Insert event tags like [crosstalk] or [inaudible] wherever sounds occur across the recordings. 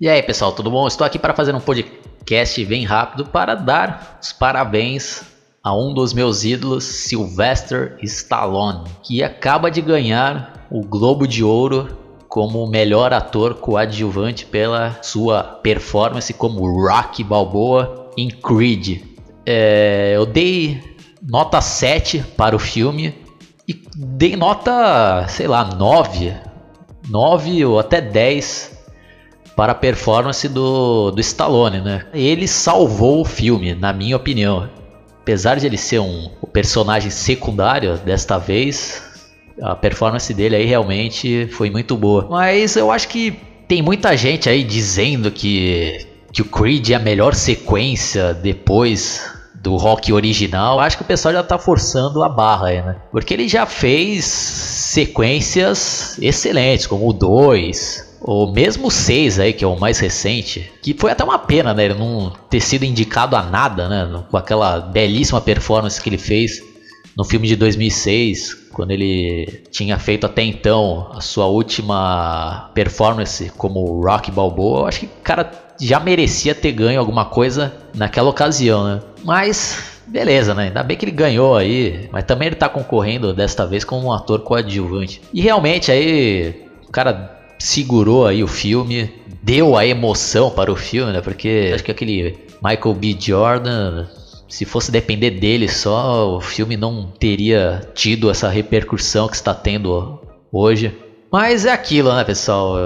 E aí, pessoal, tudo bom? Estou aqui para fazer um podcast bem rápido para dar os parabéns a um dos meus ídolos, Sylvester Stallone, que acaba de ganhar o Globo de Ouro como melhor ator coadjuvante pela sua performance como Rocky Balboa em Creed. É, eu dei nota 7 para o filme e dei nota, sei lá, 9, 9 ou até 10 para a performance do, do Stallone, né? Ele salvou o filme, na minha opinião. Apesar de ele ser um personagem secundário desta vez, a performance dele aí realmente foi muito boa. Mas eu acho que tem muita gente aí dizendo que, que o Creed é a melhor sequência depois do rock original, acho que o pessoal já tá forçando a barra aí, né? Porque ele já fez sequências excelentes, como o 2, ou mesmo o 6 aí, que é o mais recente, que foi até uma pena, né? Ele não ter sido indicado a nada, né? Com aquela belíssima performance que ele fez no filme de 2006, quando ele tinha feito até então a sua última performance como Rock Balboa. Eu acho que o cara já merecia ter ganho alguma coisa naquela ocasião, né? Mas beleza, né? Ainda bem que ele ganhou aí, mas também ele tá concorrendo desta vez como um ator coadjuvante. E realmente aí o cara segurou aí o filme, deu a emoção para o filme, né? Porque acho que aquele Michael B. Jordan, se fosse depender dele só, o filme não teria tido essa repercussão que está tendo hoje. Mas é aquilo, né, pessoal?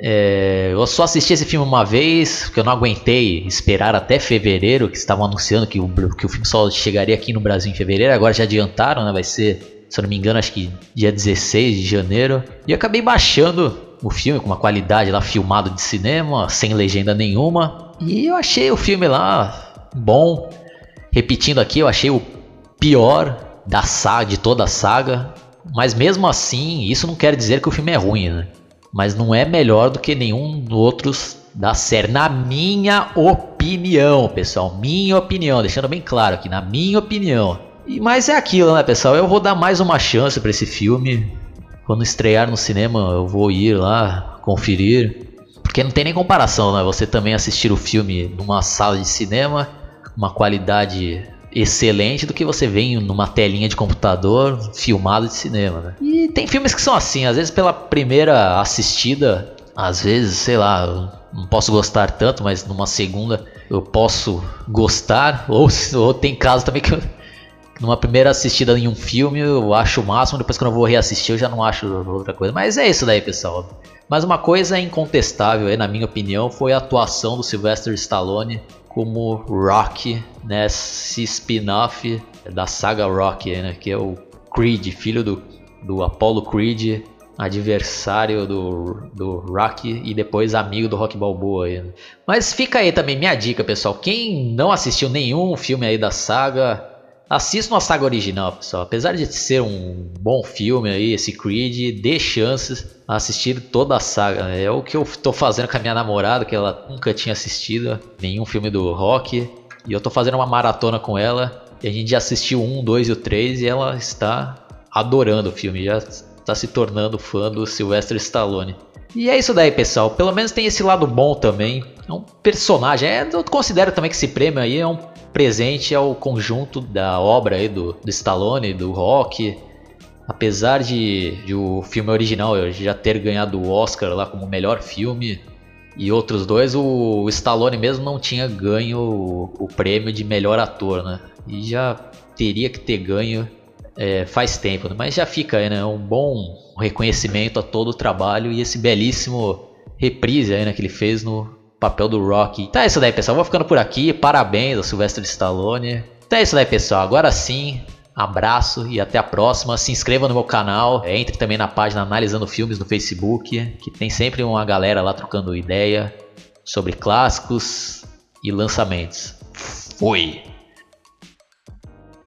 É, eu só assisti esse filme uma vez, porque eu não aguentei esperar até fevereiro, que estavam anunciando que o, que o filme só chegaria aqui no Brasil em fevereiro, agora já adiantaram, né? Vai ser, se eu não me engano, acho que dia 16 de janeiro. E eu acabei baixando o filme com uma qualidade lá filmado de cinema, sem legenda nenhuma. E eu achei o filme lá bom. Repetindo aqui, eu achei o pior da saga, de toda a saga. Mas mesmo assim, isso não quer dizer que o filme é ruim, né? Mas não é melhor do que nenhum outros da série, na minha opinião, pessoal. Minha opinião, deixando bem claro aqui, na minha opinião. E, mas é aquilo, né, pessoal? Eu vou dar mais uma chance para esse filme. Quando estrear no cinema, eu vou ir lá conferir. Porque não tem nem comparação, né? Você também assistir o filme numa sala de cinema, uma qualidade excelente do que você vê numa telinha de computador filmado de cinema, né? E tem filmes que são assim, às vezes pela primeira assistida, às vezes, sei lá, não posso gostar tanto, mas numa segunda eu posso gostar, [laughs] ou, ou tem casos também que eu numa primeira assistida em um filme eu acho o máximo, depois quando eu vou reassistir eu já não acho outra coisa. Mas é isso daí, pessoal. Mas uma coisa incontestável, na minha opinião, foi a atuação do Sylvester Stallone como Rock nesse spin-off da saga Rock, né, que é o Creed, filho do, do Apollo Creed, adversário do, do Rock e depois amigo do Rock Balboa. Aí, né. Mas fica aí também minha dica, pessoal. Quem não assistiu nenhum filme aí da saga, Assista a saga original, pessoal. Apesar de ser um bom filme aí, esse Creed, dê chances a assistir toda a saga. É o que eu tô fazendo com a minha namorada, que ela nunca tinha assistido nenhum filme do Rock. E eu tô fazendo uma maratona com ela. E a gente já assistiu um, dois e o três e ela está adorando o filme. Já está se tornando fã do Sylvester Stallone. E é isso daí, pessoal. Pelo menos tem esse lado bom também. É um personagem. É, eu considero também que esse prêmio aí é um presente ao conjunto da obra aí do, do Stallone, do Rock. Apesar de, de o filme original já ter ganhado o Oscar lá como melhor filme e outros dois, o, Stallone mesmo não tinha ganho o, o, prêmio de melhor ator, né? E já teria que ter ganho é, faz tempo, né? mas já fica aí, né? Um bom reconhecimento a todo o trabalho e esse belíssimo reprise aí, né, que ele fez no, papel do Rock. Então é isso daí, pessoal. Vou ficando por aqui. Parabéns ao Sylvester Stallone. Então é isso daí, pessoal. Agora sim, abraço e até a próxima. Se inscreva no meu canal. Entre também na página Analisando Filmes no Facebook, que tem sempre uma galera lá trocando ideia sobre clássicos e lançamentos. Fui!